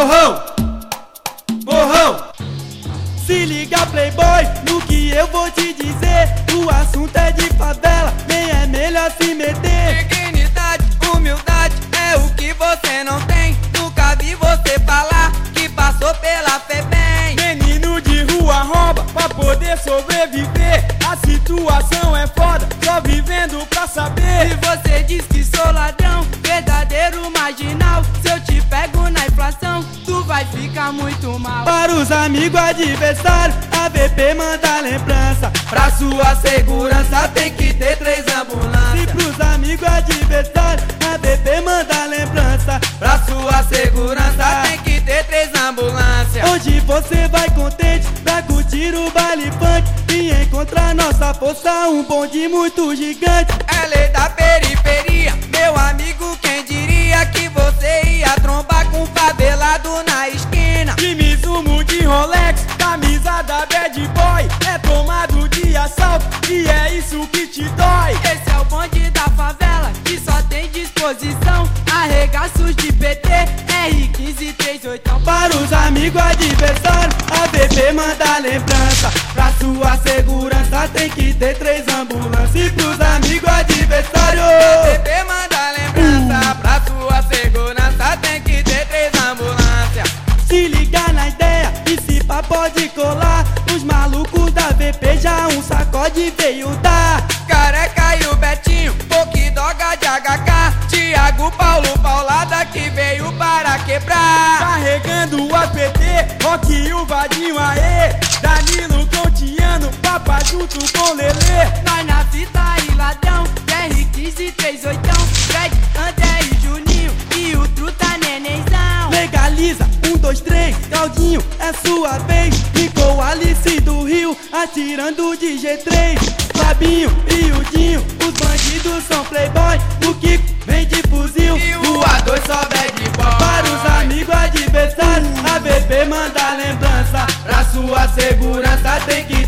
Morrão! Morrão! Se liga, playboy, no que eu vou te dizer. O assunto é de favela, nem é melhor se meter. Dignidade, humildade é o que você não tem. Nunca vi você falar que passou pela FEBEM. Menino de rua rouba pra poder sobreviver. A situação é foda, só vivendo pra saber. E você diz que sou ladrão, verdadeiro marginal vai ficar muito mal. Para os amigos adversários A VP manda lembrança Pra sua segurança tem que ter três E ambulâncias. pros amigos adversários A VP manda lembrança Pra sua segurança tem que ter três ambulâncias. Hoje você vai contente pra curtir o baile funk E encontrar nossa força um bonde muito gigante É lei da periferia, camisa da Bad Boy É tomado de assalto e é isso que te dói Esse é o bonde da favela que só tem disposição. Arregaços de PT, R15 38. Para os amigos adversários, a VP manda lembrança Pra sua segurança tem que ter três Os malucos da VP já um sacode veio dar Careca e o Betinho, Poki Doga de HK. Tiago Paulo Paulada que veio para quebrar. Carregando o APT, Rock e o Vadinho aê Danilo Contiano, Papa junto com Lelê Nós na fita e ladrão, R15 38. Fred, André e Juninho e o Truta Nenenzão. Legaliza, um, dois, três, Claudinho, é sua vez Ficou Alice do Rio, atirando de G3 Fabinho e o Dinho, os bandidos são playboy. O Kiko vem de fuzil. E o A2 só bad boy. Para os amigos adversários, a VP manda lembrança. Pra sua segurança tem que